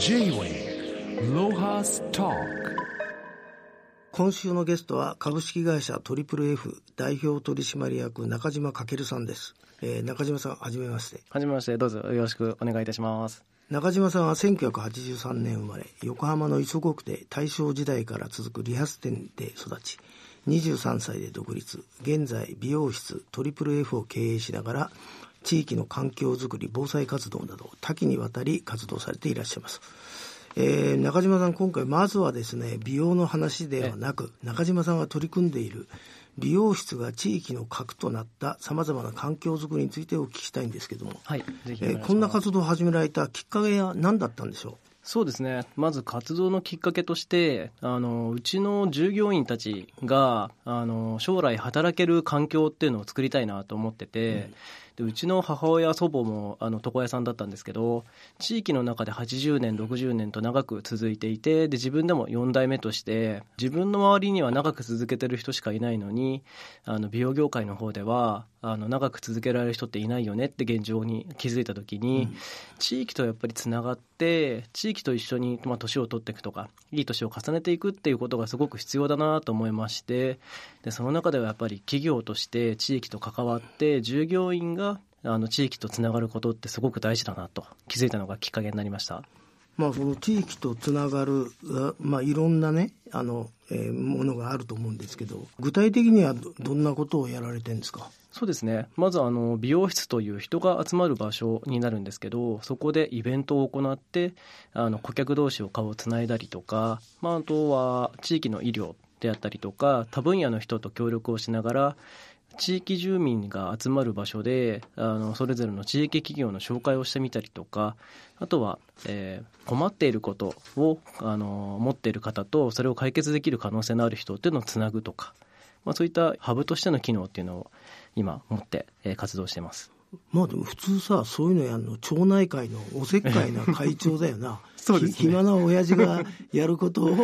J-Way ロハスタ今週のゲストは株式会社トリプル F 代表取締役中島翔さんです、えー中島さんはじめまして。はじめまして、どうぞよろしくお願いいたします。中島さんは1983年生まれ横浜の磯子区で大正時代から続く理髪店で育ち23歳で独立現在美容室トリプル F を経営しながら地域の環境づくり防災活動など多岐にわたり活動されていらっしゃいます、えー中島さん今回まずはですね美容の話ではなく中島さんが取り組んでいる美容室が地域の核となったさまざまな環境づくりについてお聞きしたいんですけども、はい、えー。こんな活動を始められたきっかけは何だったんでしょそうですね。まず活動のきっかけとして、あの、うちの従業員たちが、あの、将来働ける環境っていうのを作りたいなと思ってて、でうちの母親、祖母も、あの、床屋さんだったんですけど、地域の中で80年、60年と長く続いていて、で、自分でも4代目として、自分の周りには長く続けてる人しかいないのに、あの、美容業界の方では、あの、長く続けられる人っていないよねって現状に気づいたときに、地域とやっぱりつながって、地域と一緒に、まあ、年を取っていくとか、いい年を重ねていくっていうことがすごく必要だなと思いまして、で、その中ではやっぱり企業として地域と関わって、従業員が、あの、地域とつながることってすごく大事だなと気づいたのがきっかけになりました。まあ、その地域とつながる、まあ、いろんなねあの、えーものがあると思うんですけど具体的にはどんなことをやられてるんですか？そうですね。まずあの美容室という人が集まる場所になるんですけど、そこでイベントを行って、あの顧客同士を顔をつないだりとか、まあ、あとは地域の医療であったりとか、多分野の人と協力をしながら、地域住民が集まる場所であのそれぞれの地域企業の紹介をしてみたりとかあとは、えー困っていることをあの持っている方とそれを解決できる可能性のある人っていうのをつなぐとか、まあ、そういったハブとしての機能っていうのを今持って、え活動しています。まあでも普通さそういうのやるの町内会のおせっかいな会長だよな。そうですね。ひ暇な親父がやることを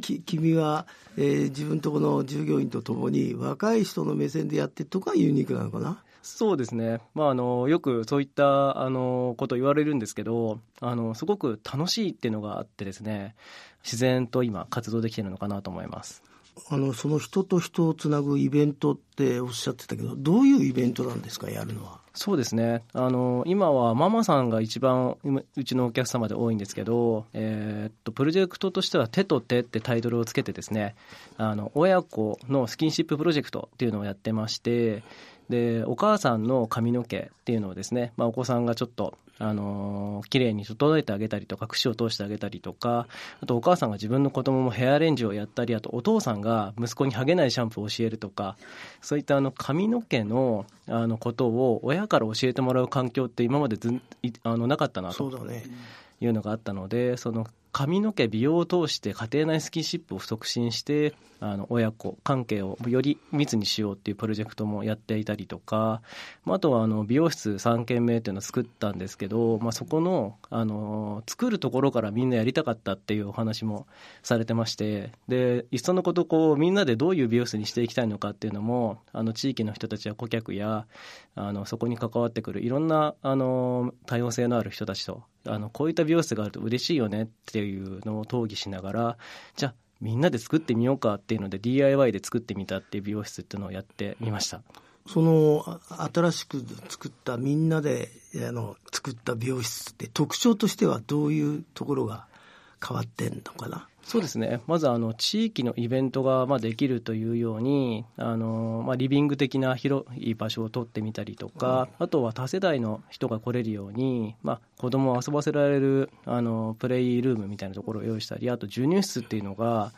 き 君は、えー自分とこの従業員とともに若い人の目線でやってるとかユニークなのかな？そうですね、まあ、あのよくそういったあのこと言われるんですけどあのすごく楽しいっていうのがあってですね自然と今活動できてるのかなと思います。あのその人と人をつなぐイベントっておっしゃってたけどどういうイベントなんですかやるのは？そうですね。あの今はママさんが一番うちのお客様で多いんですけど、えーっとプロジェクトとしては「手と手」ってタイトルをつけてですねあの親子のスキンシッププロジェクトっていうのをやってましてでお母さんの髪の毛っていうのをですね、まあ、お子さんがちょっとあのー綺麗に整えてあげたりとか櫛を通してあげたりとかあとお母さんが自分の子供もヘアアレンジをやったりあとお父さんが息子にハゲないシャンプーを教えるとかそういったあの髪の毛のあのことを親から教えてもらう環境って今までずあのなかったなというのがあったのでその髪の毛美容を通して家庭内スキンシップを促進してあの親子関係をより密にしようっていうプロジェクトもやっていたりとか、まあ、とはあの美容室3軒目っていうのを作ったんですけど、まあ、そこのあの作るところからみんなやりたかったっていうお話もされてましてでいっそのことこうみんなでどういう美容室にしていきたいのかっていうのもあの地域の人たちや顧客やあのそこに関わってくるいろんなあの多様性のある人たちとあのこういった美容室があると嬉しいよねっていうのを討議しながらじゃあみんなで作ってみようかっていうので DIY で作ってみたっていう美容室っていうのをやってみました。その新しく作ったみんなであの作った美容室って特徴としてはどういうところが変わってんのかな？そうですね。まずあの地域のイベントがまあできるというようにあの、まあ、リビング的な広い場所を取ってみたりとか、あとは多世代の人が来れるように、まあ、子供を遊ばせられるあのプレイルームみたいなところを用意したりあと授乳室っていうのが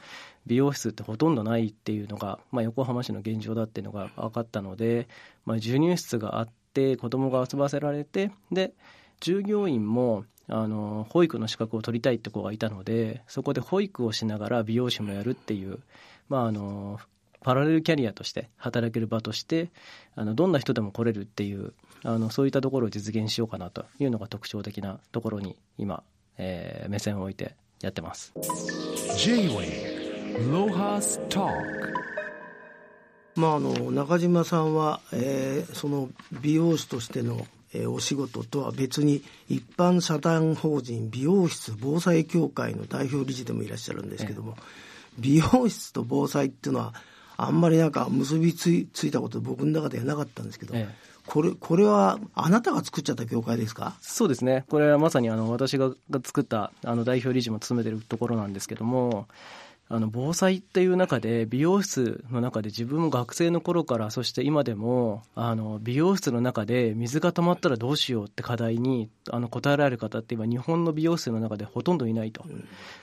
美容室ってほとんどないっていうのが、まあ、横浜市の現状だっていうのが分かったので、まあ、授乳室があって子供が遊ばせられてで従業員もあの保育の資格を取りたいって子がいたのでそこで保育をしながら美容師もやるっていう、まあ、あのパラレルキャリアとして働ける場としてあのどんな人でも来れるっていうあのそういったところを実現しようかなというのが特徴的なところに今、えー目線を置いてやってます。J-Way Lohas Talk まあ、あの中島さんは、えーその美容師としての、ええーお仕事とは別に一般社団法人美容室防災協会の代表理事でもいらっしゃるんですけども、美容室と防災っていうのはあんまりなんか結びついたこと僕の中ではなかったんですけど、ええ。これこれはあなたが作っちゃった協会ですか？そうですね、これはまさにあの私がが作ったあの代表理事も務めてるところなんですけども、あの防災っていう中で、美容室の中で自分も学生の頃から、そして今でも、あの美容室の中で水が溜まったらどうしようって課題にあの答えられる方って、今、日本の美容室の中でほとんどいないと。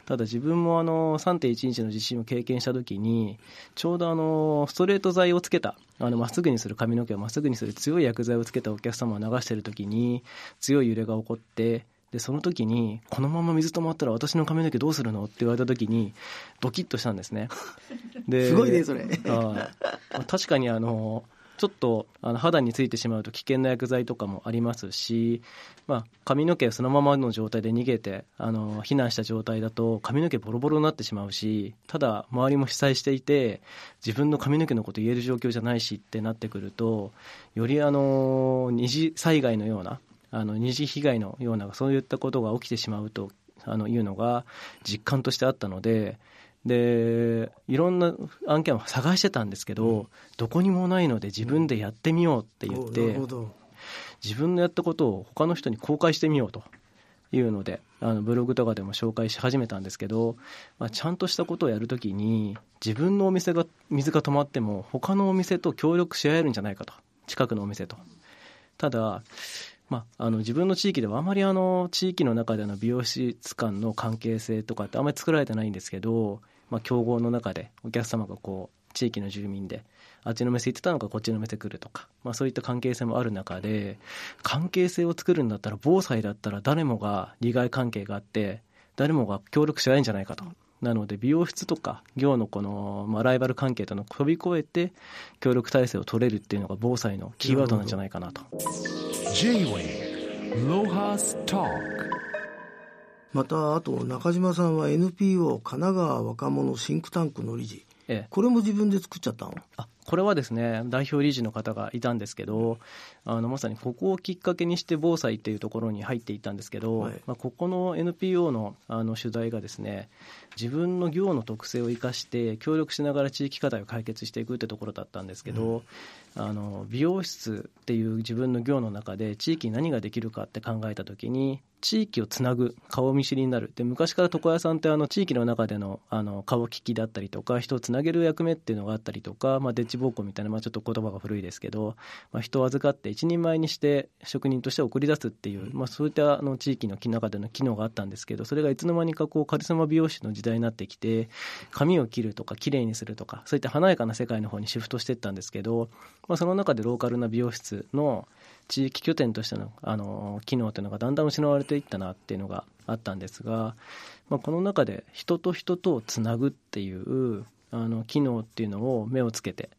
ただ自分もあの3.11の地震を経験したときに、ちょうどあのストレート剤をつけた、あのまっすぐにする髪の毛をまっすぐにする強い薬剤をつけたお客様を流しているときに、強い揺れが起こって、でその時に、このまま水止まったら私の髪の毛どうするのって言われた時に、ドキッとしたんですね。ですごいねそれあ確かにあのちょっとあの肌についてしまうと危険な薬剤とかもありますし、まあ、髪の毛そのままの状態で逃げてあの避難した状態だと髪の毛ボロボロになってしまうしただ周りも被災していて自分の髪の毛のこと言える状況じゃないしってなってくるとよりあの二次災害のようなあの二次被害のようなそういったことが起きてしまうとあのいうのが実感としてあったのででいろんな案件を探してたんですけど、どこにもないので自分でやってみようって言って、るほど。自分のやったことを他の人に公開してみようというのであのブログとかでも紹介し始めたんですけど、まあ、ちゃんとしたことをやるときに自分のお店が水が止まっても他のお店と協力し合えるんじゃないかと。近くのお店と。ただ、まあ、あの自分の地域ではあまりあの地域の中での美容室間の関係性とかってあんまり作られてないんですけど、まあ、競合の中でお客様がこう地域の住民であっちの店行ってたのかこっちの店来るとか、まあ、そういった関係性もある中で関係性を作るんだったら防災だったら誰もが利害関係があって誰もが協力し合えんじゃないかと。なので美容室とか業のこの、まあ、ライバル関係との飛び越えて協力体制を取れるっていうのが防災のキーワードなんじゃないかなと。またあと中島さんは NPO 神奈川若者シンクタンクの理事。ええ。これも自分で作っちゃったの？あこれはですね代表理事の方がいたんですけどあのまさにここをきっかけにして防災っていうところに入っていったんですけど、はい。まあ、ここの NPO のあの取材がですね自分の業の特性を生かして協力しながら地域課題を解決していくってところだったんですけど、あの美容室っていう自分の業の中で地域に何ができるかって考えた時に地域をつなぐ顔見知りになる。で昔から床屋さんってあの地域の中でのあの顔利きだったりとか人をつなげる役目っていうのがあったりとか、まあ、デッチ奉公みたいな、まあ、ちょっと言葉が古いですけど、まあ、人を預かって一人前にして職人として送り出すっていう、まあ、そういったあの地域の中での機能があったんですけどそれがいつの間にかこうカリスマ美容師の時代になってきて髪を切るとか綺麗にするとかそういった華やかな世界の方にシフトしていったんですけど、まあ、その中でローカルな美容室の地域拠点としてのあの機能というのがだんだん失われていったなっていうのがあったんですが、まあ、この中で人と人とをつなぐっていうあの機能っていうのを目をつけて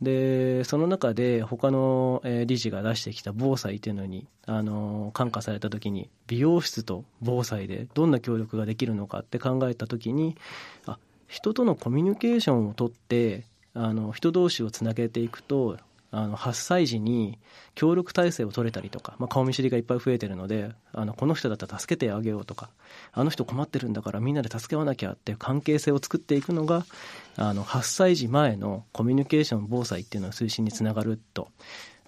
でその中で他の理事が出してきた防災っていうのにあの感化された時に美容室と防災でどんな協力ができるのかって考えた時にあ人とのコミュニケーションをとってあの人同士をつなげていくとあの発災時に協力体制を取れたりとか、まあ、顔見知りがいっぱい増えてるのであのこの人だったら助けてあげようとかあの人困ってるんだからみんなで助け合わなきゃっていう関係性を作っていくのがあの発災時前のコミュニケーション防災っていうのの推進につながると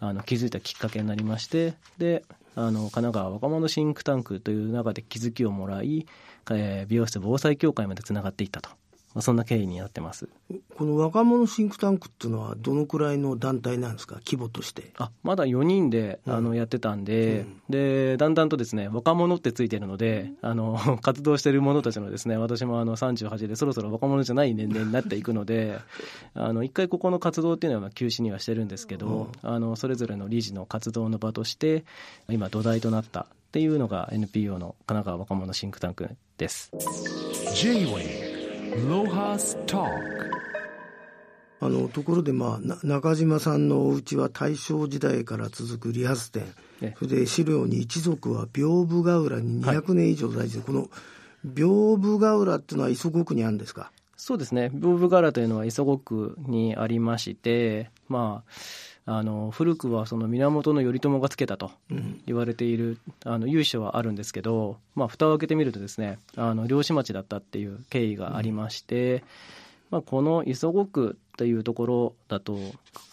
あの気づいたきっかけになりましてであの神奈川若者シンクタンクという中で気づきをもらい、えー美容室防災協会までつながっていったと、まあ、そんな経緯になってます。この若者シンクタンクっていうのはどのくらいの団体なんですか？規模として。あまだ4人であのやってたんで,、でだんだんとですね若者ってついてるので、あの 活動している者たちのですね私もあの38でそろそろ若者じゃない年齢になっていくので あの一回ここの活動っていうのは休止にはしてるんですけど、あのそれぞれの理事の活動の場として今土台となったっていうのが NPO の神奈川若者シンクタンクです。J-Way Talk あのところで、まあ、な中島さんのお家は大正時代から続く理髪店。えそれで資料に一族は屏風ヶ浦に200年以上在住、この屏風ヶ浦っていうのは磯子区にあるんですか？そうですね、屏風柄というのは磯子区にありまして、まあ、あの古くはその源頼朝がつけたとうん。言われているあの由緒はあるんですけど、まあ、蓋を開けてみるとですねあの漁師町だったっていう経緯がありまして、まあ、この磯子区っていうところだと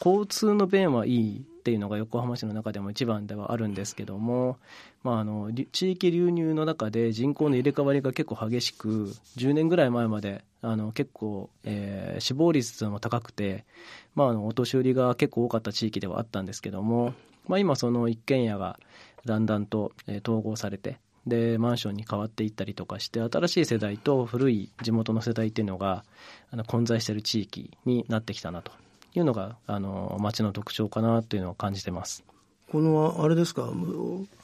交通の便はいいっていうのが横浜市の中でも一番ではあるんですけども、まあ、あの地域流入の中で人口の入れ替わりが結構激しく10年ぐらい前まであの結構、えー死亡率も高くて、まあ、あのお年寄りが結構多かった地域ではあったんですけども、まあ、今その一軒家がだんだんと、えー統合されてでマンションに変わっていったりとかして新しい世代と古い地元の世代っていうのがあの混在してる地域になってきたなと。いうのがあの町の特徴かなというのを感じてます。このあれですか？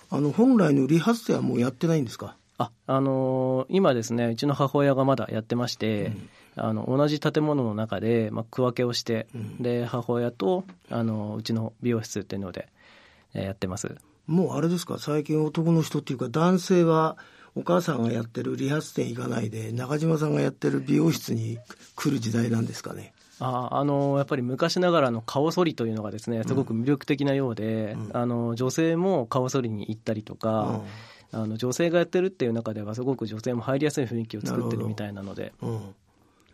あの本来の理髪店はもうやってないんですか？ああのー今ですねうちの母親がまだやってまして、あの同じ建物の中で、まあ、区分けをして、うん。で母親とあのうちの美容室っていうので、えーやってます。もうあれですか？最近男の人っていうか男性はお母さんがやってる理髪店行かないで中島さんがやってる美容室に来る時代なんですかね？ああのやっぱり昔ながらの顔剃りというのがですねすごく魅力的なようで、うん。あの女性も顔剃りに行ったりとか、あの女性がやってるっていう中ではすごく女性も入りやすい雰囲気を作ってるみたいなのでうん。うん。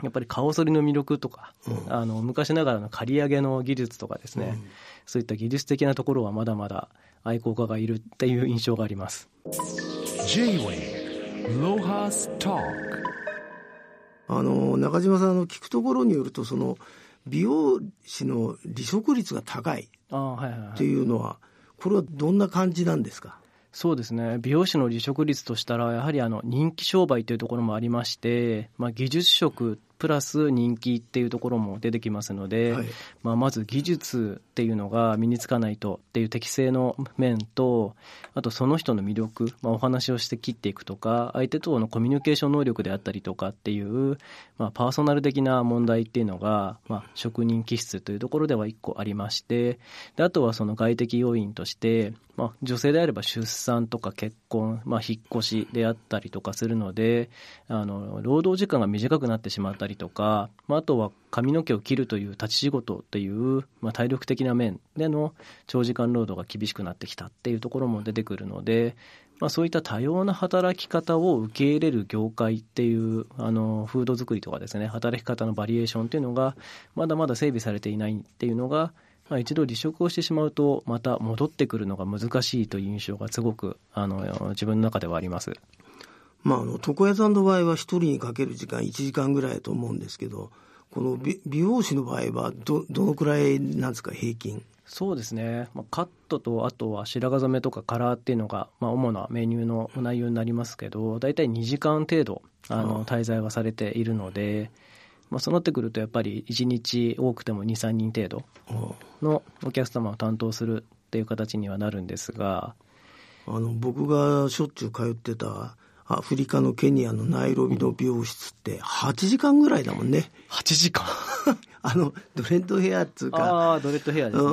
やっぱり顔剃りの魅力とか、うん。あの昔ながらの刈り上げの技術とかですね、そういった技術的なところはまだまだ愛好家がいるっていう印象があります。J-Way Lohas Talk あの中島さんの聞くところによるとその美容師の離職率が高いっああはいはいはい。ていうのはこれはどんな感じなんですか？そうですね。美容師の離職率としたらやはりあの人気商売というところもありまして、まあ、技術職プラス人気っていうところも出てきますので、はい。まあ、まず技術っていうのが身につかないとっていう適正の面とあとその人の魅力、まあ、お話をして切っていくとか相手とのコミュニケーション能力であったりとかっていう、まあ、パーソナル的な問題っていうのが、まあ、職人気質というところでは一個ありましてであとはその外的要因として、まあ、女性であれば出産とか結婚、まあ、引っ越しであったりとかするのであの労働時間が短くなってしまったりりとか、まあ、あとは髪の毛を切るという立ち仕事っていう、まあ、体力的な面での長時間労働が厳しくなってきたっていうところも出てくるので、まあ、そういった多様な働き方を受け入れる業界っていうあのフード作りとかですね働き方のバリエーションっていうのがまだまだ整備されていないっていうのがまあ、一度離職をしてしまうとまた戻ってくるのが難しいという印象がすごくあの自分の中ではあります。まああの床屋さんの場合は一人にかける時間1時間ぐらいだと思うんですけどこの美美容師の場合はどどのくらいなんですか平均？そうですね、まあ、カットとあとは白髪染めとかカラーっていうのが、まあ、主なメニューの内容になりますけど大体2時間程度あの滞在はされているので、まあ、そうなってくるとやっぱり1日多くても23人程度のお客様を担当するっていう形にはなるんですが。あの僕がしょっちゅう通ってたアフリカのケニアのナイロビの美容室って8時間ぐらいだもんね。8時間？あのドレッドヘアっつうか。ああドレッドヘアですね、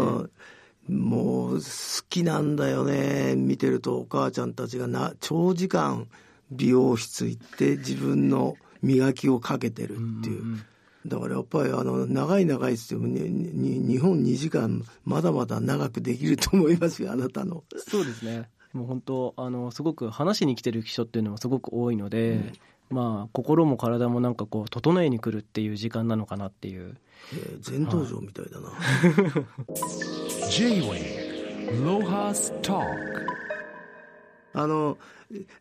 うん。もう好きなんだよね。見てるとお母ちゃんたちがな長時間美容室行って自分の磨きをかけてるっていう、だからやっぱりあの長い長いっつっても、ね、に日本2時間まだまだ長くできると思いますよあなたの。そうですねもう本当あのすごく話しに来てる人っていうのもすごく多いので、まあ心も体もなんかこう整えに来るっていう時間なのかなっていう。えー全道場みたいだな。J-Way Lohas Talk あの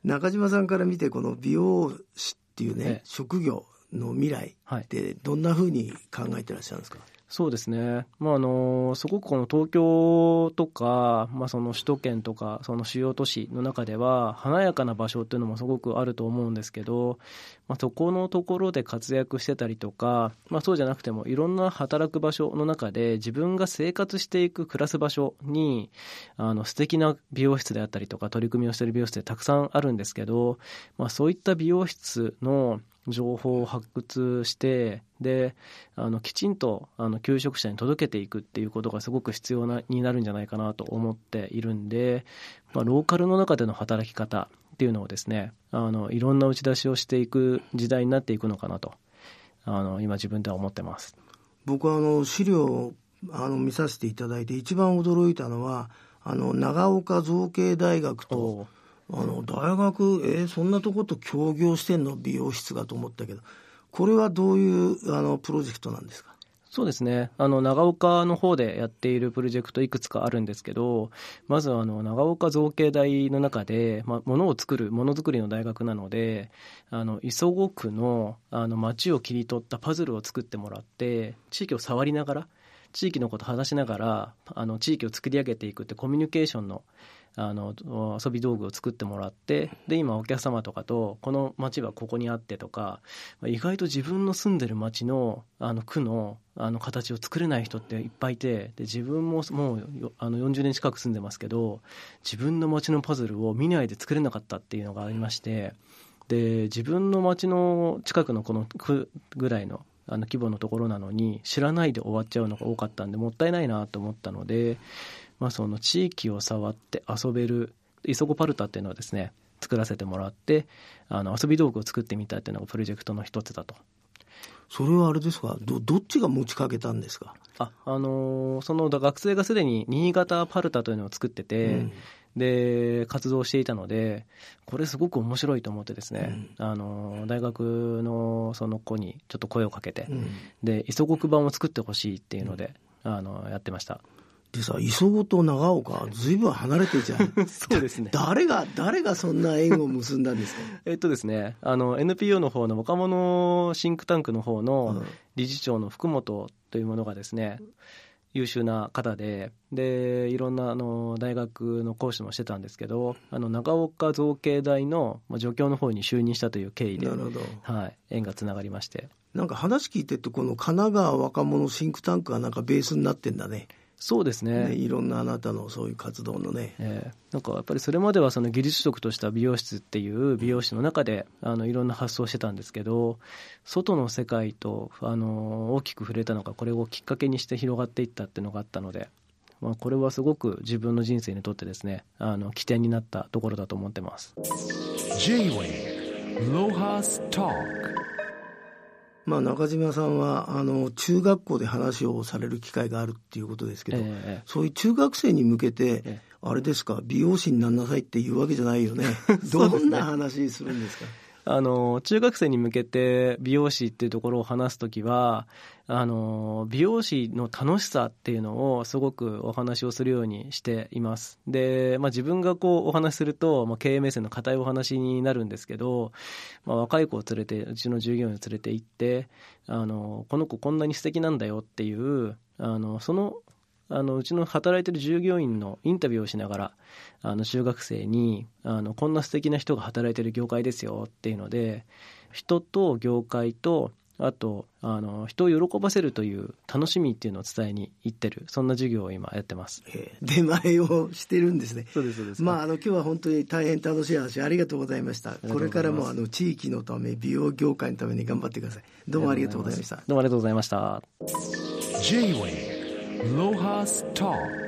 中島さんから見てこの美容師っていうね、ええ。職業の未来はい。ってどんなふうに考えてらっしゃるんですか、そうですね、まあ、あのすごくこの東京とか、まあ、その首都圏とかその主要都市の中では華やかな場所っていうのもすごくあると思うんですけど、まあ、そこのところで活躍してたりとか、まあ、そうじゃなくてもいろんな働く場所の中で自分が生活していく暮らす場所にあの素敵な美容室であったりとか取り組みをしてる美容室ってたくさんあるんですけど、まあ、そういった美容室の情報を発掘してであのきちんとあの求職者に届けていくっていうことがすごく必要なになるんじゃないかなと思っているんで、まあ、ローカルの中での働き方っていうのをですねあのいろんな打ち出しをしていく時代になっていくのかなとあの今自分では思ってます。僕はあの資料あの見させていただいて一番驚いたのはあの長岡造形大学とあの大学えー、そんなとこと協業してんの？美容室がと思ったけど。これはどういうあのプロジェクトなんですか？そうですね。あの長岡の方でやっているプロジェクトいくつかあるんですけどまずあの長岡造形大の中で、まあ、ものを作るものづくりの大学なのであの磯子区のあの街を切り取ったパズルを作ってもらって地域を触りながら地域のことを話しながらあの地域を作り上げていくってコミュニケーションのあの遊び道具を作ってもらってで今お客様とかとこの町はここにあってとか意外と自分の住んでる町のあの区のあの形を作れない人っていっぱいいてで自分ももうあの40年近く住んでますけど自分の町のパズルを見ないで作れなかったっていうのがありましてで自分の町の近くのこの区ぐらいのあの規模のところなのに知らないで終わっちゃうのが多かったんでもったいないなと思ったので、まあ、その地域を触って遊べるイソコパルタっていうのはですね作らせてもらってあの遊び道具を作ってみたいっていうのがプロジェクトの一つだと。それはあれですか？どどっちが持ちかけたんですか？あ、あのー、その学生がすでに新潟パルタというのを作ってて、うん。で活動していたのでこれすごく面白いと思ってですね、うん、あの大学のその子にちょっと声をかけて、うん、で磯国版を作ってほしいっていうので、うん、あのやってましたでさ磯子と長岡ずいぶん離れてじゃん。そうですね。誰が誰がそんな縁を結んだんですか？えっとですねあの NPO の方の若者シンクタンクの方の理事長の福本というものがですね、優秀な方ででいろんなあの大学の講師もしてたんですけどあの長岡造形大の助教の方に就任したという経緯でなるほど、はい、縁がつながりまして。なんか話聞いてるとこの神奈川若者シンクタンクがなんかベースになってんだねそうですね、ね、いろんなあなたのそういう活動のね、えー、なんかやっぱりそれまではその技術職とした美容室っていう美容師の中であのいろんな発想してたんですけど外の世界とあの大きく触れたのがこれをきっかけにして広がっていったっていうのがあったので、まあ、これはすごく自分の人生にとってですねあの起点になったところだと思ってます。J-Way ロハスタまあ、中島さんはあの中学校で話をされる機会があるっていうことですけど、えそういう中学生に向けて、え、あれですか美容師になりなさいっていうわけじゃないよね。どんな話するんですか？あの中学生に向けて美容師っていうところを話すときはあの美容師の楽しさっていうのをすごくお話をするようにしています。で、まあ、自分がこうお話しすると、まあ、経営目線の固いお話になるんですけど、まあ、若い子を連れてうちの従業員を連れて行ってあのこの子こんなに素敵なんだよっていうあのそのあのうちの働いてる従業員のインタビューをしながらあの中学生にあのこんな素敵な人が働いてる業界ですよっていうので人と業界とあとあの人を喜ばせるという楽しみっていうのを伝えに行ってるそんな授業を今やってます、えー、出前をしてるんですね。そうですそうです。まああの今日は本当に大変楽しい話ありがとうございました。これからもあの地域のため美容業界のために頑張ってください。どうもありがとうございました。どうもありがとうございました。J-Way Lohas Talk